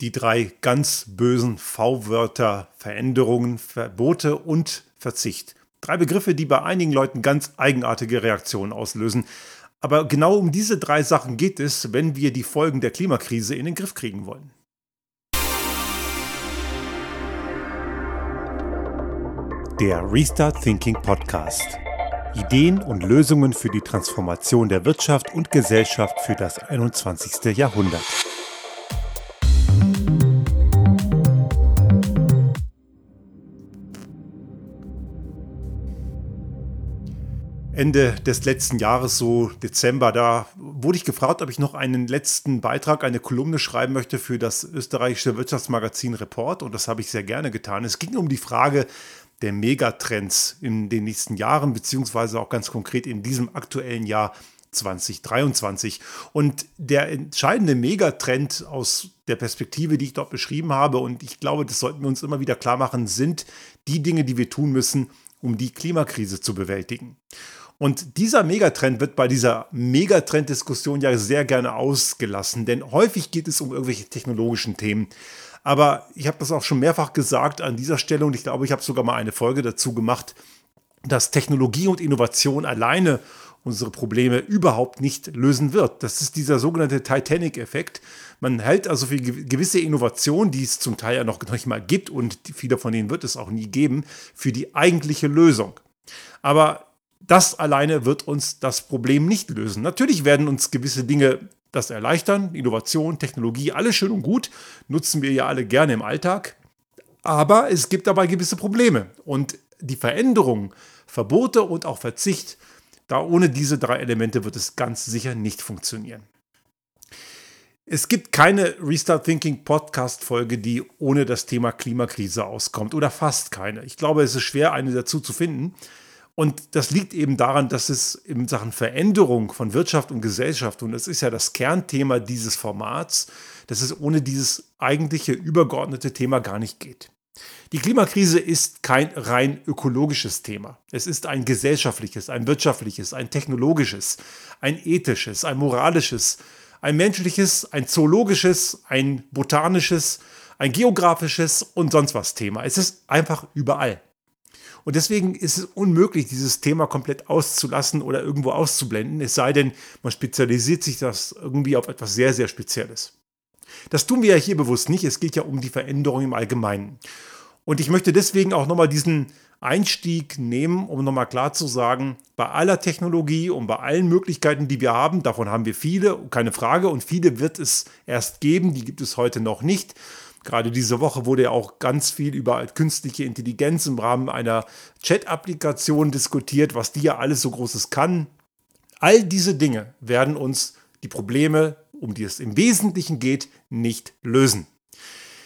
Die drei ganz bösen V-Wörter Veränderungen, Verbote und Verzicht. Drei Begriffe, die bei einigen Leuten ganz eigenartige Reaktionen auslösen. Aber genau um diese drei Sachen geht es, wenn wir die Folgen der Klimakrise in den Griff kriegen wollen. Der Restart Thinking Podcast. Ideen und Lösungen für die Transformation der Wirtschaft und Gesellschaft für das 21. Jahrhundert. Ende des letzten Jahres, so Dezember, da wurde ich gefragt, ob ich noch einen letzten Beitrag, eine Kolumne schreiben möchte für das österreichische Wirtschaftsmagazin Report. Und das habe ich sehr gerne getan. Es ging um die Frage der Megatrends in den nächsten Jahren, beziehungsweise auch ganz konkret in diesem aktuellen Jahr 2023. Und der entscheidende Megatrend aus der Perspektive, die ich dort beschrieben habe, und ich glaube, das sollten wir uns immer wieder klar machen, sind die Dinge, die wir tun müssen, um die Klimakrise zu bewältigen. Und dieser Megatrend wird bei dieser Megatrend-Diskussion ja sehr gerne ausgelassen, denn häufig geht es um irgendwelche technologischen Themen. Aber ich habe das auch schon mehrfach gesagt an dieser Stelle und ich glaube, ich habe sogar mal eine Folge dazu gemacht, dass Technologie und Innovation alleine unsere Probleme überhaupt nicht lösen wird. Das ist dieser sogenannte Titanic-Effekt. Man hält also für gewisse Innovationen, die es zum Teil ja noch nicht mal gibt und viele von denen wird es auch nie geben, für die eigentliche Lösung. Aber das alleine wird uns das Problem nicht lösen. Natürlich werden uns gewisse Dinge das erleichtern. Innovation, Technologie, alles schön und gut. Nutzen wir ja alle gerne im Alltag. Aber es gibt dabei gewisse Probleme. Und die Veränderung, Verbote und auch Verzicht, da ohne diese drei Elemente wird es ganz sicher nicht funktionieren. Es gibt keine Restart Thinking Podcast Folge, die ohne das Thema Klimakrise auskommt oder fast keine. Ich glaube, es ist schwer, eine dazu zu finden. Und das liegt eben daran, dass es in Sachen Veränderung von Wirtschaft und Gesellschaft, und das ist ja das Kernthema dieses Formats, dass es ohne dieses eigentliche übergeordnete Thema gar nicht geht. Die Klimakrise ist kein rein ökologisches Thema. Es ist ein gesellschaftliches, ein wirtschaftliches, ein technologisches, ein ethisches, ein moralisches, ein menschliches, ein zoologisches, ein botanisches, ein geografisches und sonst was Thema. Es ist einfach überall. Und deswegen ist es unmöglich, dieses Thema komplett auszulassen oder irgendwo auszublenden, es sei denn, man spezialisiert sich das irgendwie auf etwas sehr, sehr Spezielles. Das tun wir ja hier bewusst nicht. Es geht ja um die Veränderung im Allgemeinen. Und ich möchte deswegen auch nochmal diesen Einstieg nehmen, um nochmal klar zu sagen, bei aller Technologie und bei allen Möglichkeiten, die wir haben, davon haben wir viele, keine Frage, und viele wird es erst geben, die gibt es heute noch nicht. Gerade diese Woche wurde ja auch ganz viel über künstliche Intelligenz im Rahmen einer Chat-Applikation diskutiert, was die ja alles so Großes kann. All diese Dinge werden uns die Probleme, um die es im Wesentlichen geht, nicht lösen.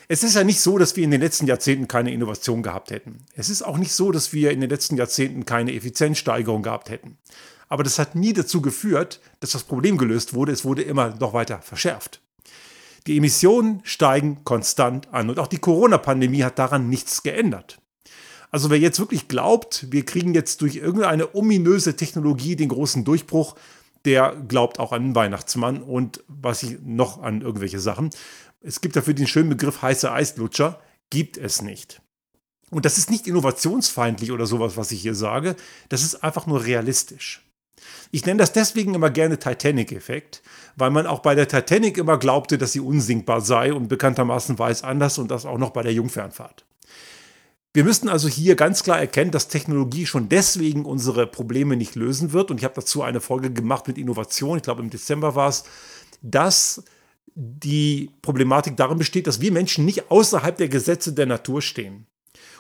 Es ist ja nicht so, dass wir in den letzten Jahrzehnten keine Innovation gehabt hätten. Es ist auch nicht so, dass wir in den letzten Jahrzehnten keine Effizienzsteigerung gehabt hätten. Aber das hat nie dazu geführt, dass das Problem gelöst wurde. Es wurde immer noch weiter verschärft. Die Emissionen steigen konstant an und auch die Corona-Pandemie hat daran nichts geändert. Also wer jetzt wirklich glaubt, wir kriegen jetzt durch irgendeine ominöse Technologie den großen Durchbruch, der glaubt auch an den Weihnachtsmann und was ich noch an irgendwelche Sachen. Es gibt dafür den schönen Begriff heiße Eislutscher, gibt es nicht. Und das ist nicht innovationsfeindlich oder sowas, was ich hier sage, das ist einfach nur realistisch. Ich nenne das deswegen immer gerne Titanic-Effekt, weil man auch bei der Titanic immer glaubte, dass sie unsinkbar sei und bekanntermaßen war es anders und das auch noch bei der Jungfernfahrt. Wir müssten also hier ganz klar erkennen, dass Technologie schon deswegen unsere Probleme nicht lösen wird. Und ich habe dazu eine Folge gemacht mit Innovation, ich glaube im Dezember war es, dass die Problematik darin besteht, dass wir Menschen nicht außerhalb der Gesetze der Natur stehen.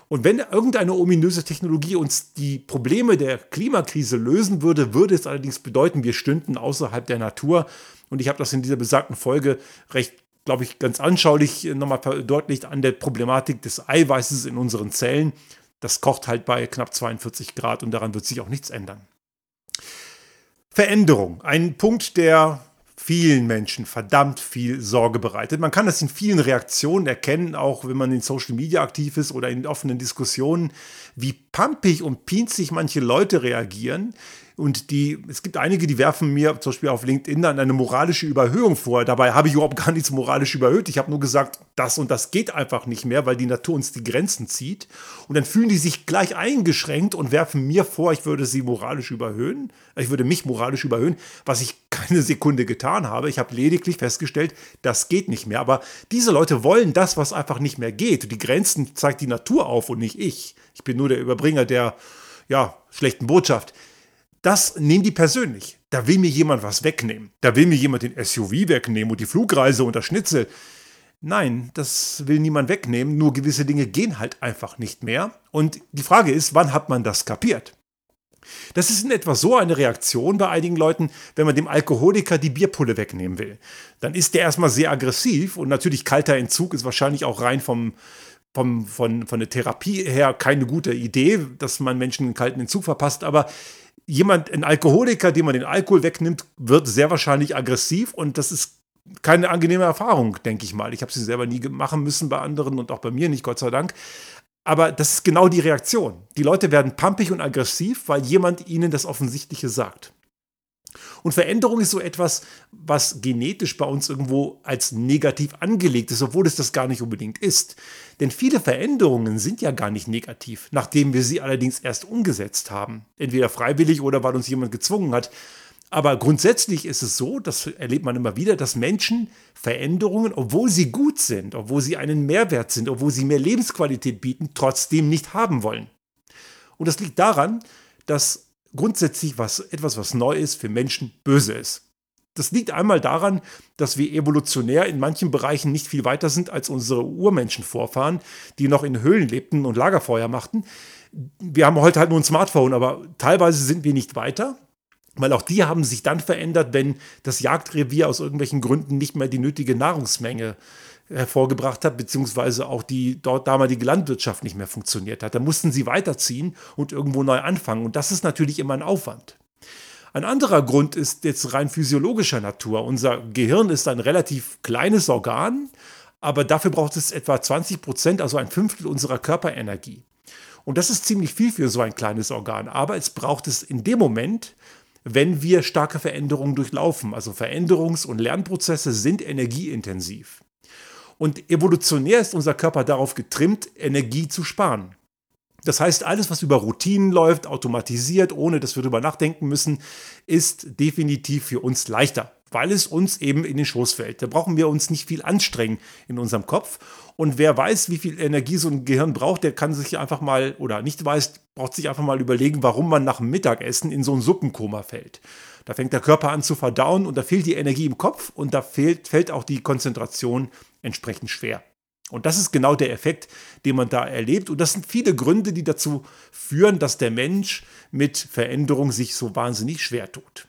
Und wenn irgendeine ominöse Technologie uns die Probleme der Klimakrise lösen würde, würde es allerdings bedeuten, wir stünden außerhalb der Natur. Und ich habe das in dieser besagten Folge recht, glaube ich, ganz anschaulich nochmal verdeutlicht an der Problematik des Eiweißes in unseren Zellen. Das kocht halt bei knapp 42 Grad und daran wird sich auch nichts ändern. Veränderung. Ein Punkt, der vielen Menschen verdammt viel Sorge bereitet. Man kann das in vielen Reaktionen erkennen, auch wenn man in Social Media aktiv ist oder in offenen Diskussionen, wie pampig und pinzig manche Leute reagieren, Und die, es gibt einige, die werfen mir zum Beispiel auf LinkedIn dann eine moralische Überhöhung vor. Dabei habe ich überhaupt gar nichts moralisch überhöht. Ich habe nur gesagt, das und das geht einfach nicht mehr, weil die Natur uns die Grenzen zieht. Und dann fühlen die sich gleich eingeschränkt und werfen mir vor, ich würde sie moralisch überhöhen. Ich würde mich moralisch überhöhen, was ich keine Sekunde getan habe. Ich habe lediglich festgestellt, das geht nicht mehr. Aber diese Leute wollen das, was einfach nicht mehr geht. Die Grenzen zeigt die Natur auf und nicht ich. Ich bin nur der Überbringer der ja, schlechten Botschaft. Das nehmen die persönlich. Da will mir jemand was wegnehmen. Da will mir jemand den SUV wegnehmen und die Flugreise und das Schnitzel. Nein, das will niemand wegnehmen, nur gewisse Dinge gehen halt einfach nicht mehr. Und die Frage ist, wann hat man das kapiert? Das ist in etwa so eine Reaktion bei einigen Leuten, wenn man dem Alkoholiker die Bierpulle wegnehmen will. Dann ist der erstmal sehr aggressiv und natürlich kalter Entzug ist wahrscheinlich auch rein vom, vom, von, von der Therapie her keine gute Idee, dass man Menschen einen kalten Entzug verpasst, aber jemand, ein Alkoholiker, dem man den Alkohol wegnimmt, wird sehr wahrscheinlich aggressiv und das ist keine angenehme Erfahrung, denke ich mal. Ich habe sie selber nie machen müssen bei anderen und auch bei mir nicht, Gott sei Dank. Aber das ist genau die Reaktion. Die Leute werden pampig und aggressiv, weil jemand ihnen das Offensichtliche sagt. Und Veränderung ist so etwas, was genetisch bei uns irgendwo als negativ angelegt ist, obwohl es das gar nicht unbedingt ist. Denn viele Veränderungen sind ja gar nicht negativ, nachdem wir sie allerdings erst umgesetzt haben. Entweder freiwillig oder weil uns jemand gezwungen hat. Aber grundsätzlich ist es so, das erlebt man immer wieder, dass Menschen Veränderungen, obwohl sie gut sind, obwohl sie einen Mehrwert sind, obwohl sie mehr Lebensqualität bieten, trotzdem nicht haben wollen. Und das liegt daran, dass grundsätzlich was, etwas, was neu ist, für Menschen böse ist. Das liegt einmal daran, dass wir evolutionär in manchen Bereichen nicht viel weiter sind als unsere Urmenschenvorfahren, die noch in Höhlen lebten und Lagerfeuer machten. Wir haben heute halt nur ein Smartphone, aber teilweise sind wir nicht weiter, weil auch die haben sich dann verändert, wenn das Jagdrevier aus irgendwelchen Gründen nicht mehr die nötige Nahrungsmenge hervorgebracht hat, beziehungsweise auch die dort damalige Landwirtschaft nicht mehr funktioniert hat. Da mussten sie weiterziehen und irgendwo neu anfangen. Und das ist natürlich immer ein Aufwand. Ein anderer Grund ist jetzt rein physiologischer Natur. Unser Gehirn ist ein relativ kleines Organ, aber dafür braucht es etwa 20 Prozent, also ein Fünftel unserer Körperenergie. Und das ist ziemlich viel für so ein kleines Organ. Aber es braucht es in dem Moment, wenn wir starke Veränderungen durchlaufen. Also Veränderungs- und Lernprozesse sind energieintensiv. Und evolutionär ist unser Körper darauf getrimmt, Energie zu sparen. Das heißt, alles, was über Routinen läuft, automatisiert, ohne dass wir darüber nachdenken müssen, ist definitiv für uns leichter, weil es uns eben in den Schoß fällt. Da brauchen wir uns nicht viel anstrengen in unserem Kopf. Und wer weiß, wie viel Energie so ein Gehirn braucht, der kann sich einfach mal, oder nicht weiß, braucht sich einfach mal überlegen, warum man nach dem Mittagessen in so ein Suppenkoma fällt. Da fängt der Körper an zu verdauen und da fehlt die Energie im Kopf und da fehlt, fällt auch die Konzentration entsprechend schwer. Und das ist genau der Effekt, den man da erlebt. Und das sind viele Gründe, die dazu führen, dass der Mensch mit Veränderung sich so wahnsinnig schwer tut.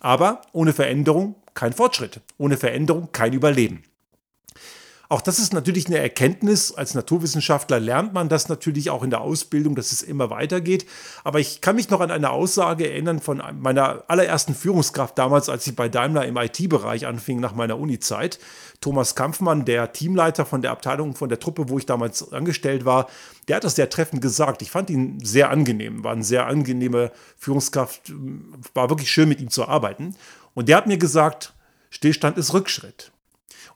Aber ohne Veränderung kein Fortschritt, ohne Veränderung kein Überleben. Auch das ist natürlich eine Erkenntnis. Als Naturwissenschaftler lernt man das natürlich auch in der Ausbildung, dass es immer weitergeht. Aber ich kann mich noch an eine Aussage erinnern von meiner allerersten Führungskraft damals, als ich bei Daimler im IT-Bereich anfing nach meiner Uni-Zeit. Thomas Kampfmann, der Teamleiter von der Abteilung, von der Truppe, wo ich damals angestellt war, der hat das sehr treffend gesagt. Ich fand ihn sehr angenehm, war eine sehr angenehme Führungskraft, war wirklich schön mit ihm zu arbeiten. Und der hat mir gesagt, Stillstand ist Rückschritt.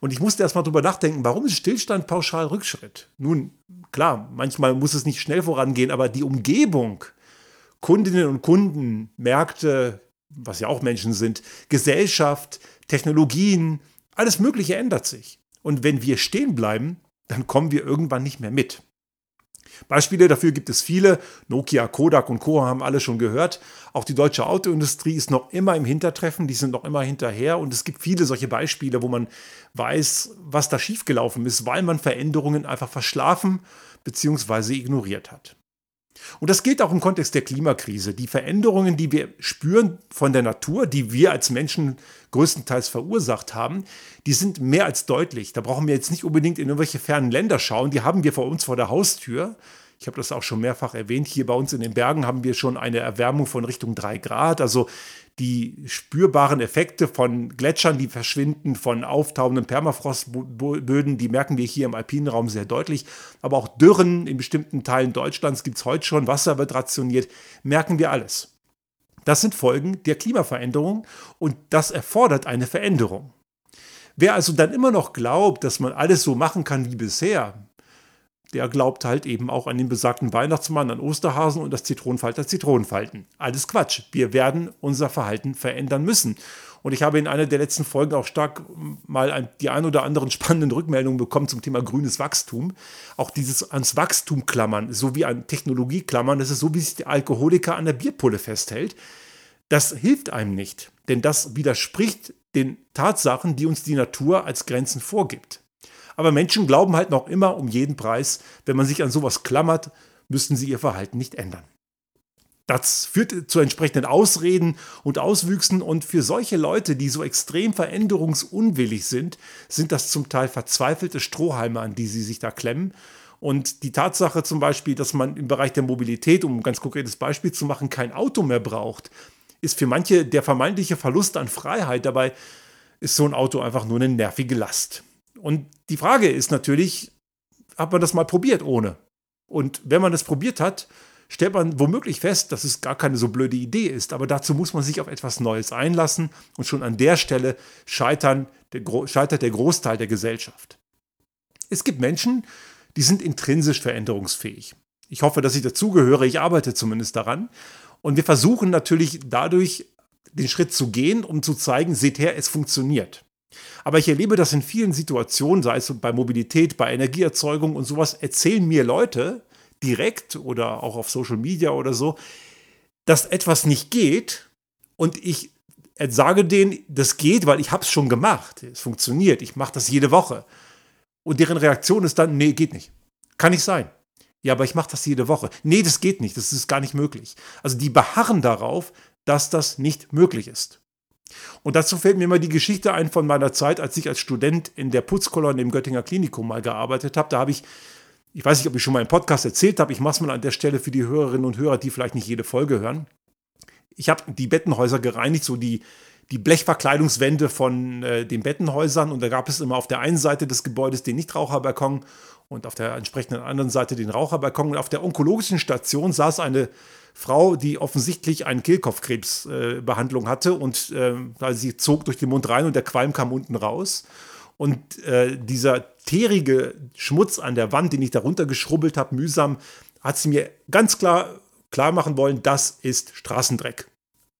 Und ich musste erst mal drüber nachdenken, warum ist Stillstand pauschal Rückschritt? Nun, klar, manchmal muss es nicht schnell vorangehen, aber die Umgebung, Kundinnen und Kunden, Märkte, was ja auch Menschen sind, Gesellschaft, Technologien, alles Mögliche ändert sich. Und wenn wir stehen bleiben, dann kommen wir irgendwann nicht mehr mit. Beispiele dafür gibt es viele. Nokia, Kodak und Co. haben alle schon gehört. Auch die deutsche Autoindustrie ist noch immer im Hintertreffen, die sind noch immer hinterher. Und es gibt viele solche Beispiele, wo man weiß, was da schiefgelaufen ist, weil man Veränderungen einfach verschlafen bzw. ignoriert hat. Und das gilt auch im Kontext der Klimakrise. Die Veränderungen, die wir spüren von der Natur, die wir als Menschen größtenteils verursacht haben, die sind mehr als deutlich. Da brauchen wir jetzt nicht unbedingt in irgendwelche fernen Länder schauen. Die haben wir vor uns vor der Haustür. Ich habe das auch schon mehrfach erwähnt. Hier bei uns in den Bergen haben wir schon eine Erwärmung von Richtung 3 Grad. Also die spürbaren Effekte von Gletschern, die verschwinden, von auftauenden Permafrostböden, die merken wir hier im alpinen Raum sehr deutlich. Aber auch Dürren in bestimmten Teilen Deutschlands gibt es heute schon, Wasser wird rationiert, merken wir alles. Das sind Folgen der Klimaveränderung und das erfordert eine Veränderung. Wer also dann immer noch glaubt, dass man alles so machen kann wie bisher, der glaubt halt eben auch an den besagten Weihnachtsmann, an Osterhasen und das Zitronenfalter Zitronenfalten. Alles Quatsch. Wir werden unser Verhalten verändern müssen. Und ich habe in einer der letzten Folgen auch stark mal ein, die ein oder anderen spannenden Rückmeldungen bekommen zum Thema grünes Wachstum. Auch dieses ans Wachstum klammern, so wie an Technologie klammern, das ist so, wie sich der Alkoholiker an der Bierpulle festhält. Das hilft einem nicht, denn das widerspricht den Tatsachen, die uns die Natur als Grenzen vorgibt. Aber Menschen glauben halt noch immer um jeden Preis, wenn man sich an sowas klammert, müssten sie ihr Verhalten nicht ändern. Das führt zu entsprechenden Ausreden und Auswüchsen und für solche Leute, die so extrem veränderungsunwillig sind, sind das zum Teil verzweifelte Strohhalme, an die sie sich da klemmen. Und die Tatsache zum Beispiel, dass man im Bereich der Mobilität, um ein ganz konkretes Beispiel zu machen, kein Auto mehr braucht, ist für manche der vermeintliche Verlust an Freiheit. Dabei ist so ein Auto einfach nur eine nervige Last. Und die Frage ist natürlich, hat man das mal probiert ohne? Und wenn man das probiert hat, stellt man womöglich fest, dass es gar keine so blöde Idee ist. Aber dazu muss man sich auf etwas Neues einlassen und schon an der Stelle scheitern, der, scheitert der Großteil der Gesellschaft. Es gibt Menschen, die sind intrinsisch veränderungsfähig. Ich hoffe, dass ich dazugehöre. Ich arbeite zumindest daran. Und wir versuchen natürlich dadurch den Schritt zu gehen, um zu zeigen, seht her, es funktioniert. Aber ich erlebe das in vielen Situationen, sei es bei Mobilität, bei Energieerzeugung und sowas, erzählen mir Leute direkt oder auch auf Social Media oder so, dass etwas nicht geht und ich sage denen, das geht, weil ich habe es schon gemacht. Es funktioniert, ich mache das jede Woche. Und deren Reaktion ist dann, nee, geht nicht. Kann nicht sein. Ja, aber ich mache das jede Woche. Nee, das geht nicht, das ist gar nicht möglich. Also die beharren darauf, dass das nicht möglich ist. Und dazu fällt mir immer die Geschichte ein von meiner Zeit, als ich als Student in der Putzkolonne im Göttinger Klinikum mal gearbeitet habe. Da habe ich, ich weiß nicht, ob ich schon mal im Podcast erzählt habe, ich mache es mal an der Stelle für die Hörerinnen und Hörer, die vielleicht nicht jede Folge hören. Ich habe die Bettenhäuser gereinigt, so die, die Blechverkleidungswände von äh, den Bettenhäusern. Und da gab es immer auf der einen Seite des Gebäudes den Nichtraucherbalkon und auf der entsprechenden anderen Seite den Raucherbalkon. Und auf der onkologischen Station saß eine Frau, die offensichtlich eine Kehlkopfkrebsbehandlung äh, hatte und äh, sie zog durch den Mund rein und der Qualm kam unten raus. Und äh, dieser teerige Schmutz an der Wand, den ich darunter geschrubbelt habe, mühsam, hat sie mir ganz klar klar machen wollen, das ist Straßendreck.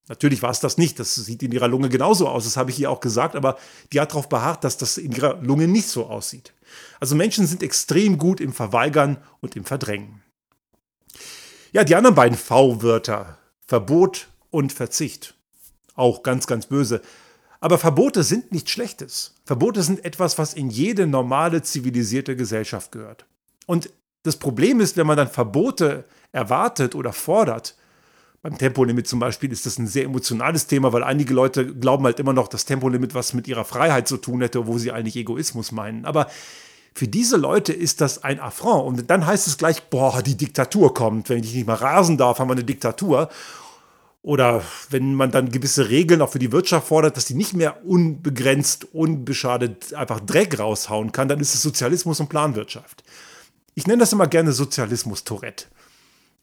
Natürlich war es das nicht, das sieht in ihrer Lunge genauso aus, das habe ich ihr auch gesagt, aber die hat darauf beharrt, dass das in ihrer Lunge nicht so aussieht. Also Menschen sind extrem gut im Verweigern und im Verdrängen. Ja, die anderen beiden V-Wörter, Verbot und Verzicht, auch ganz, ganz böse. Aber Verbote sind nichts Schlechtes. Verbote sind etwas, was in jede normale, zivilisierte Gesellschaft gehört. Und das Problem ist, wenn man dann Verbote erwartet oder fordert, beim Tempolimit zum Beispiel ist das ein sehr emotionales Thema, weil einige Leute glauben halt immer noch, dass Tempolimit was mit ihrer Freiheit zu tun hätte, wo sie eigentlich Egoismus meinen. Aber für diese Leute ist das ein Affront. Und dann heißt es gleich, boah, die Diktatur kommt. Wenn ich nicht mal rasen darf, haben wir eine Diktatur. Oder wenn man dann gewisse Regeln auch für die Wirtschaft fordert, dass die nicht mehr unbegrenzt, unbeschadet einfach Dreck raushauen kann, dann ist es Sozialismus und Planwirtschaft. Ich nenne das immer gerne Sozialismus-Tourette.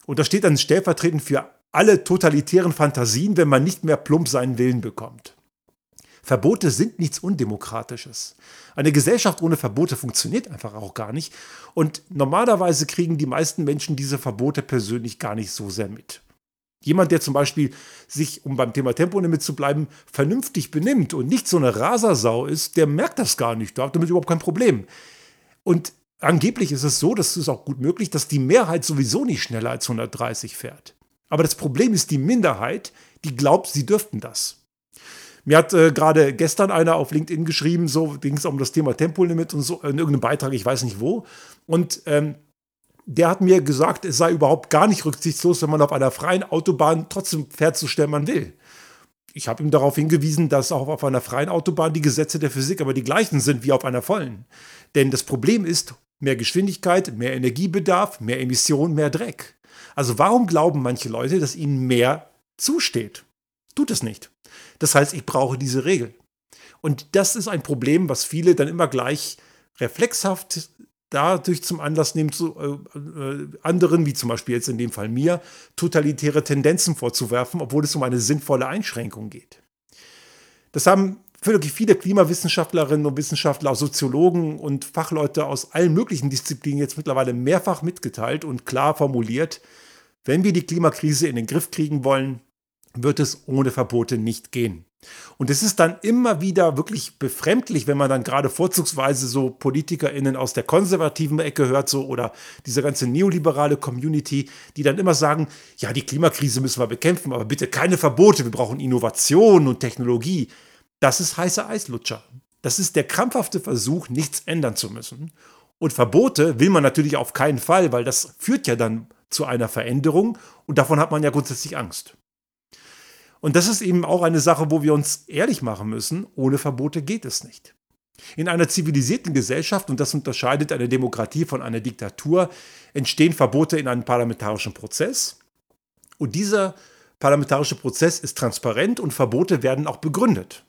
Und das steht dann stellvertretend für alle totalitären Fantasien, wenn man nicht mehr plump seinen Willen bekommt. Verbote sind nichts Undemokratisches. Eine Gesellschaft ohne Verbote funktioniert einfach auch gar nicht. Und normalerweise kriegen die meisten Menschen diese Verbote persönlich gar nicht so sehr mit. Jemand, der zum Beispiel sich, um beim Thema Tempolimit zu bleiben, vernünftig benimmt und nicht so eine Rasersau ist, der merkt das gar nicht. Der hat damit überhaupt kein Problem. Und angeblich ist es so, das ist auch gut möglich, dass die Mehrheit sowieso nicht schneller als 130 fährt. Aber das Problem ist die Minderheit, die glaubt, sie dürften das. Mir hat äh, gerade gestern einer auf LinkedIn geschrieben, so ging es um das Thema Tempolimit und so, in irgendeinem Beitrag, ich weiß nicht wo. Und ähm, der hat mir gesagt, es sei überhaupt gar nicht rücksichtslos, wenn man auf einer freien Autobahn trotzdem fährt, so schnell man will. Ich habe ihm darauf hingewiesen, dass auch auf einer freien Autobahn die Gesetze der Physik aber die gleichen sind wie auf einer vollen. Denn das Problem ist mehr Geschwindigkeit, mehr Energiebedarf, mehr Emission, mehr Dreck. Also warum glauben manche Leute, dass ihnen mehr zusteht? Tut es nicht. Das heißt, ich brauche diese Regel. Und das ist ein Problem, was viele dann immer gleich reflexhaft dadurch zum Anlass nehmen, zu äh, äh, anderen, wie zum Beispiel jetzt in dem Fall mir, totalitäre Tendenzen vorzuwerfen, obwohl es um eine sinnvolle Einschränkung geht. Das haben wirklich viele Klimawissenschaftlerinnen und Wissenschaftler, Soziologen und Fachleute aus allen möglichen Disziplinen jetzt mittlerweile mehrfach mitgeteilt und klar formuliert, wenn wir die Klimakrise in den Griff kriegen wollen, wird es ohne Verbote nicht gehen. Und es ist dann immer wieder wirklich befremdlich, wenn man dann gerade vorzugsweise so PolitikerInnen aus der konservativen Ecke hört, so oder diese ganze neoliberale Community, die dann immer sagen: Ja, die Klimakrise müssen wir bekämpfen, aber bitte keine Verbote, wir brauchen Innovation und Technologie. Das ist heißer Eislutscher. Das ist der krampfhafte Versuch, nichts ändern zu müssen. Und Verbote will man natürlich auf keinen Fall, weil das führt ja dann zu einer Veränderung und davon hat man ja grundsätzlich Angst. Und das ist eben auch eine Sache, wo wir uns ehrlich machen müssen, ohne Verbote geht es nicht. In einer zivilisierten Gesellschaft, und das unterscheidet eine Demokratie von einer Diktatur, entstehen Verbote in einem parlamentarischen Prozess. Und dieser parlamentarische Prozess ist transparent und Verbote werden auch begründet.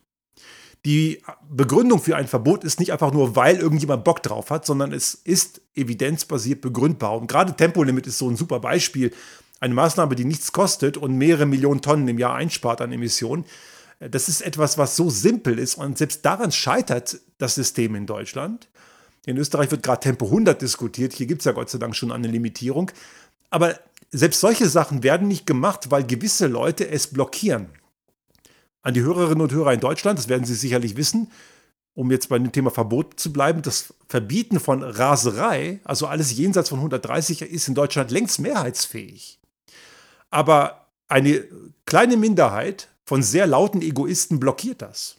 Die Begründung für ein Verbot ist nicht einfach nur, weil irgendjemand Bock drauf hat, sondern es ist evidenzbasiert begründbar. Und gerade Tempolimit ist so ein super Beispiel, eine Maßnahme, die nichts kostet und mehrere Millionen Tonnen im Jahr einspart an Emissionen. Das ist etwas, was so simpel ist und selbst daran scheitert das System in Deutschland. In Österreich wird gerade Tempo 100 diskutiert, hier gibt es ja Gott sei Dank schon eine Limitierung. Aber selbst solche Sachen werden nicht gemacht, weil gewisse Leute es blockieren. An die Hörerinnen und Hörer in Deutschland, das werden Sie sicherlich wissen, um jetzt bei dem Thema Verbot zu bleiben, das Verbieten von Raserei, also alles jenseits von 130, ist in Deutschland längst mehrheitsfähig. Aber eine kleine Minderheit von sehr lauten Egoisten blockiert das.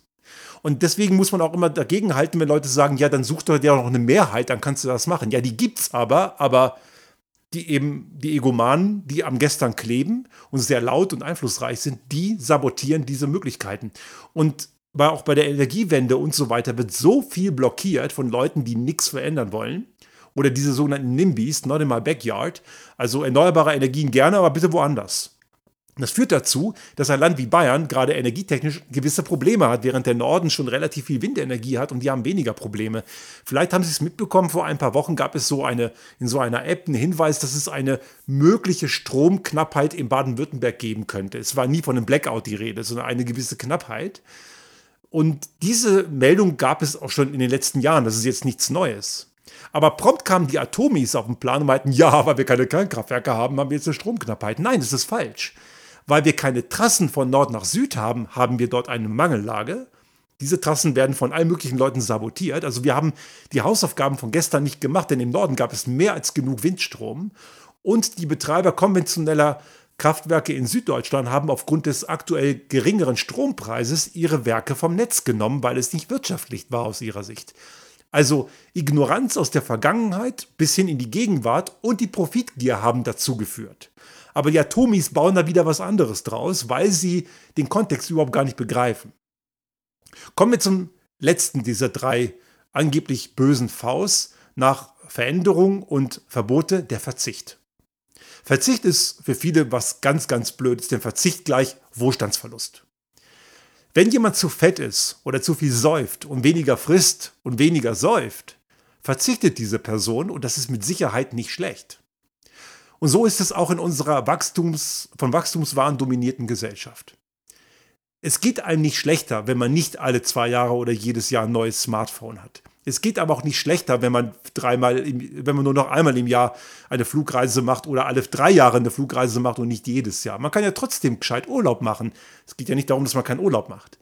Und deswegen muss man auch immer dagegen halten, wenn Leute sagen, ja, dann such doch ja noch eine Mehrheit, dann kannst du das machen. Ja, die gibt's aber, aber die eben, die Egomanen, die am Gestern kleben und sehr laut und einflussreich sind, die sabotieren diese Möglichkeiten. Und auch bei der Energiewende und so weiter wird so viel blockiert von Leuten, die nichts verändern wollen, oder diese sogenannten NIMBYs, not in my backyard. Also erneuerbare Energien gerne, aber bitte woanders. Das führt dazu, dass ein Land wie Bayern gerade energietechnisch gewisse Probleme hat, während der Norden schon relativ viel Windenergie hat und die haben weniger Probleme. Vielleicht haben Sie es mitbekommen, vor ein paar Wochen gab es so eine, in so einer App einen Hinweis, dass es eine mögliche Stromknappheit in Baden-Württemberg geben könnte. Es war nie von einem Blackout die Rede, sondern eine gewisse Knappheit. Und diese Meldung gab es auch schon in den letzten Jahren. Das ist jetzt nichts Neues. Aber prompt kamen die Atomis auf den Plan und meinten, ja, weil wir keine Kernkraftwerke haben, haben wir jetzt eine Stromknappheit. Nein, das ist falsch. Weil wir keine Trassen von Nord nach Süd haben, haben wir dort eine Mangellage. Diese Trassen werden von allen möglichen Leuten sabotiert. Also wir haben die Hausaufgaben von gestern nicht gemacht, denn im Norden gab es mehr als genug Windstrom. Und die Betreiber konventioneller Kraftwerke in Süddeutschland haben aufgrund des aktuell geringeren Strompreises ihre Werke vom Netz genommen, weil es nicht wirtschaftlich war aus ihrer Sicht. Also Ignoranz aus der Vergangenheit bis hin in die Gegenwart und die Profitgier haben dazu geführt. Aber die Atomis bauen da wieder was anderes draus, weil sie den Kontext überhaupt gar nicht begreifen. Kommen wir zum letzten dieser drei angeblich bösen Vs nach Veränderung und Verbote der Verzicht. Verzicht ist für viele was ganz, ganz Blödes, denn Verzicht gleich Wohlstandsverlust. Wenn jemand zu fett ist oder zu viel säuft und weniger frisst und weniger säuft, verzichtet diese Person und das ist mit Sicherheit nicht schlecht. Und so ist es auch in unserer Wachstums, von Wachstumswahn dominierten Gesellschaft. Es geht einem nicht schlechter, wenn man nicht alle zwei Jahre oder jedes Jahr ein neues Smartphone hat. Es geht aber auch nicht schlechter, wenn man dreimal, im, wenn man nur noch einmal im Jahr eine Flugreise macht oder alle drei Jahre eine Flugreise macht und nicht jedes Jahr. Man kann ja trotzdem gescheit Urlaub machen. Es geht ja nicht darum, dass man keinen Urlaub macht.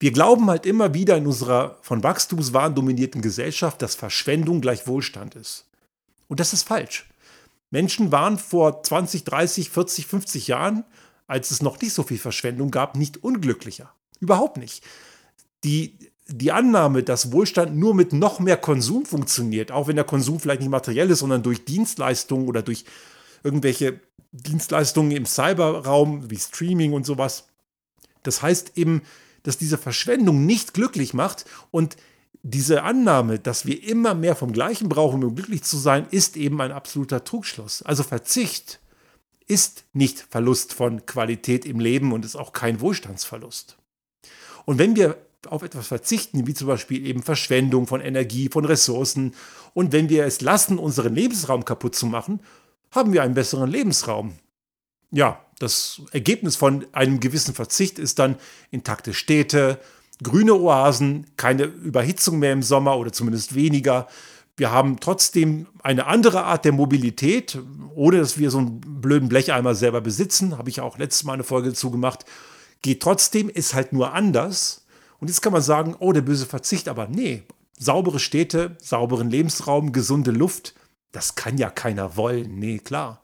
Wir glauben halt immer wieder in unserer von Wachstumswahn dominierten Gesellschaft, dass Verschwendung gleich Wohlstand ist. Und das ist falsch. Menschen waren vor 20, 30, 40, 50 Jahren, als es noch nicht so viel Verschwendung gab, nicht unglücklicher. Überhaupt nicht. Die die Annahme, dass Wohlstand nur mit noch mehr Konsum funktioniert, auch wenn der Konsum vielleicht nicht materiell ist, sondern durch Dienstleistungen oder durch irgendwelche Dienstleistungen im Cyberraum wie Streaming und sowas. Das heißt eben, dass diese Verschwendung nicht glücklich macht und diese Annahme, dass wir immer mehr vom Gleichen brauchen, um glücklich zu sein, ist eben ein absoluter Trugschluss. Also Verzicht ist nicht Verlust von Qualität im Leben und ist auch kein Wohlstandsverlust. Und wenn wir auf etwas verzichten, wie zum Beispiel eben Verschwendung von Energie, von Ressourcen. Und wenn wir es lassen, unseren Lebensraum kaputt zu machen, haben wir einen besseren Lebensraum. Ja, das Ergebnis von einem gewissen Verzicht ist dann intakte Städte, grüne Oasen, keine Überhitzung mehr im Sommer oder zumindest weniger. Wir haben trotzdem eine andere Art der Mobilität, ohne dass wir so einen blöden Blecheimer selber besitzen. Habe ich auch letztes Mal eine Folge dazu gemacht. Geht trotzdem, ist halt nur anders. Und jetzt kann man sagen, oh, der böse Verzicht, aber nee, saubere Städte, sauberen Lebensraum, gesunde Luft, das kann ja keiner wollen. Nee, klar.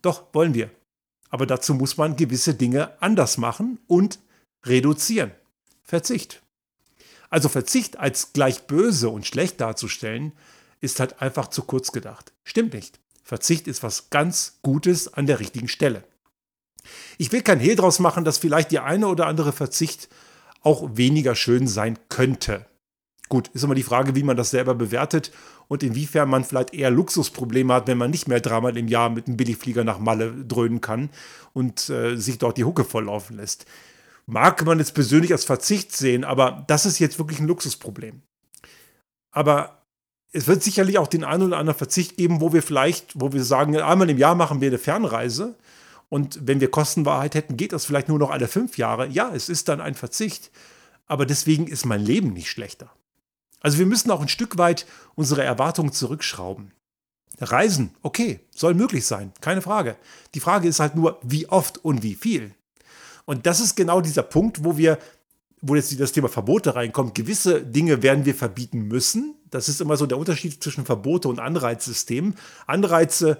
Doch, wollen wir. Aber dazu muss man gewisse Dinge anders machen und reduzieren. Verzicht. Also Verzicht als gleich böse und schlecht darzustellen, ist halt einfach zu kurz gedacht. Stimmt nicht. Verzicht ist was ganz Gutes an der richtigen Stelle. Ich will kein Hehl draus machen, dass vielleicht die eine oder andere Verzicht auch weniger schön sein könnte. Gut, ist immer die Frage, wie man das selber bewertet und inwiefern man vielleicht eher Luxusprobleme hat, wenn man nicht mehr dreimal im Jahr mit einem Billigflieger nach Malle dröhnen kann und äh, sich dort die Hucke volllaufen lässt. Mag man jetzt persönlich als Verzicht sehen, aber das ist jetzt wirklich ein Luxusproblem. Aber es wird sicherlich auch den einen oder anderen Verzicht geben, wo wir vielleicht, wo wir sagen, einmal im Jahr machen wir eine Fernreise. Und wenn wir Kostenwahrheit hätten, geht das vielleicht nur noch alle fünf Jahre. Ja, es ist dann ein Verzicht. Aber deswegen ist mein Leben nicht schlechter. Also wir müssen auch ein Stück weit unsere Erwartungen zurückschrauben. Reisen, okay, soll möglich sein, keine Frage. Die Frage ist halt nur, wie oft und wie viel. Und das ist genau dieser Punkt, wo wir wo jetzt das Thema Verbote reinkommt, gewisse Dinge werden wir verbieten müssen. Das ist immer so der Unterschied zwischen Verbote und Anreizsystemen. Anreize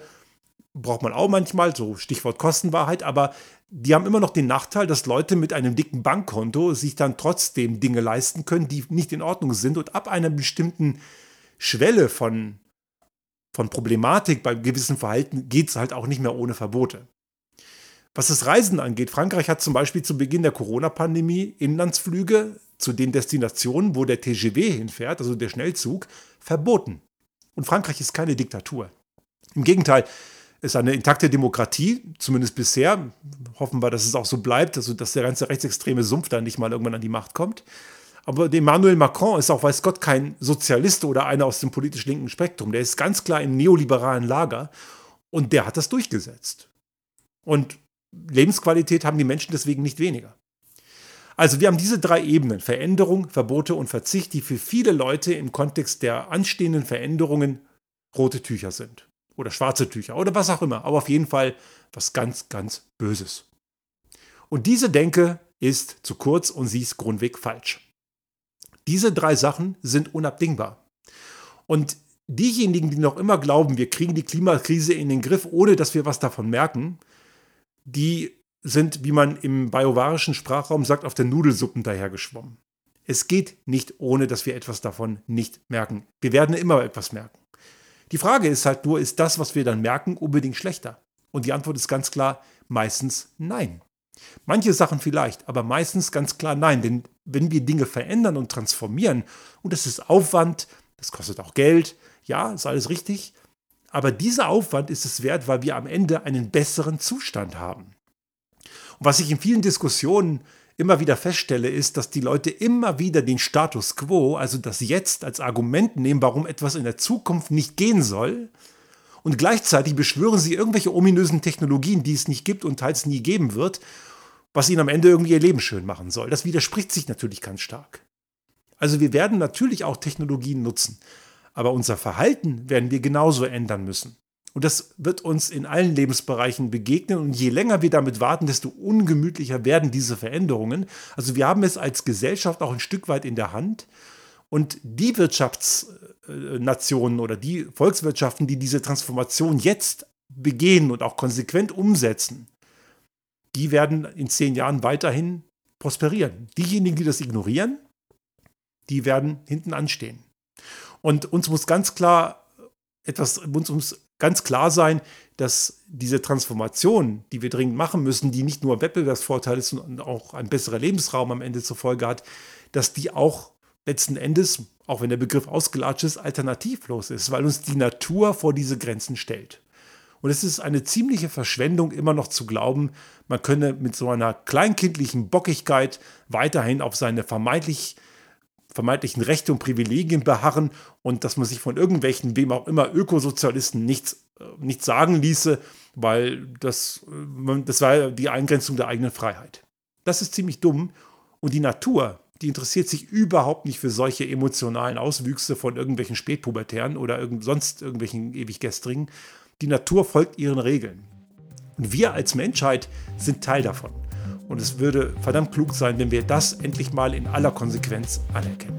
braucht man auch manchmal, so Stichwort Kostenwahrheit, aber die haben immer noch den Nachteil, dass Leute mit einem dicken Bankkonto sich dann trotzdem Dinge leisten können, die nicht in Ordnung sind und ab einer bestimmten Schwelle von, von Problematik bei gewissen Verhalten geht es halt auch nicht mehr ohne Verbote. Was das Reisen angeht, Frankreich hat zum Beispiel zu Beginn der Corona-Pandemie Inlandsflüge zu den Destinationen, wo der TGV hinfährt, also der Schnellzug, verboten. Und Frankreich ist keine Diktatur. Im Gegenteil, ist eine intakte Demokratie, zumindest bisher. Hoffen wir, dass es auch so bleibt, also dass der ganze rechtsextreme Sumpf dann nicht mal irgendwann an die Macht kommt. Aber Emmanuel Macron ist auch, weiß Gott, kein Sozialist oder einer aus dem politisch linken Spektrum. Der ist ganz klar im neoliberalen Lager und der hat das durchgesetzt. Und Lebensqualität haben die Menschen deswegen nicht weniger. Also wir haben diese drei Ebenen, Veränderung, Verbote und Verzicht, die für viele Leute im Kontext der anstehenden Veränderungen rote Tücher sind. Oder schwarze Tücher oder was auch immer. Aber auf jeden Fall was ganz, ganz Böses. Und diese Denke ist zu kurz und sie ist grundweg falsch. Diese drei Sachen sind unabdingbar. Und diejenigen, die noch immer glauben, wir kriegen die Klimakrise in den Griff, ohne dass wir was davon merken, die sind, wie man im biovarischen Sprachraum sagt, auf der Nudelsuppen dahergeschwommen. Es geht nicht, ohne dass wir etwas davon nicht merken. Wir werden immer etwas merken. Die Frage ist halt nur, ist das, was wir dann merken, unbedingt schlechter? Und die Antwort ist ganz klar, meistens nein. Manche Sachen vielleicht, aber meistens ganz klar nein. Denn wenn wir Dinge verändern und transformieren, und das ist Aufwand, das kostet auch Geld, ja, ist alles richtig, aber dieser Aufwand ist es wert, weil wir am Ende einen besseren Zustand haben. Und was ich in vielen Diskussionen immer wieder feststelle, ist, dass die Leute immer wieder den Status quo, also das Jetzt als Argument nehmen, warum etwas in der Zukunft nicht gehen soll. Und gleichzeitig beschwören sie irgendwelche ominösen Technologien, die es nicht gibt und teils nie geben wird, was ihnen am Ende irgendwie ihr Leben schön machen soll. Das widerspricht sich natürlich ganz stark. Also wir werden natürlich auch Technologien nutzen. Aber unser Verhalten werden wir genauso ändern müssen. Und das wird uns in allen Lebensbereichen begegnen. Und je länger wir damit warten, desto ungemütlicher werden diese Veränderungen. Also wir haben es als Gesellschaft auch ein Stück weit in der Hand. Und die Wirtschaftsnationen oder die Volkswirtschaften, die diese Transformation jetzt begehen und auch konsequent umsetzen, die werden in zehn Jahren weiterhin prosperieren. Diejenigen, die das ignorieren, die werden hinten anstehen. Und uns muss ganz klar etwas, uns muss ganz klar sein, dass diese Transformation, die wir dringend machen müssen, die nicht nur Wettbewerbsvorteile ist, sondern auch ein besserer Lebensraum am Ende zur Folge hat, dass die auch letzten Endes, auch wenn der Begriff ausgelatscht ist, alternativlos ist, weil uns die Natur vor diese Grenzen stellt. Und es ist eine ziemliche Verschwendung, immer noch zu glauben, man könne mit so einer kleinkindlichen Bockigkeit weiterhin auf seine vermeintlich vermeintlichen Rechte und Privilegien beharren und dass man sich von irgendwelchen, wem auch immer, Ökosozialisten nichts, äh, nichts sagen ließe, weil das, äh, das war die Eingrenzung der eigenen Freiheit. Das ist ziemlich dumm und die Natur, die interessiert sich überhaupt nicht für solche emotionalen Auswüchse von irgendwelchen Spätpubertären oder irgend, sonst irgendwelchen Ewiggestrigen. Die Natur folgt ihren Regeln. Und wir als Menschheit sind Teil davon. Und es würde verdammt klug sein, wenn wir das endlich mal in aller Konsequenz anerkennen.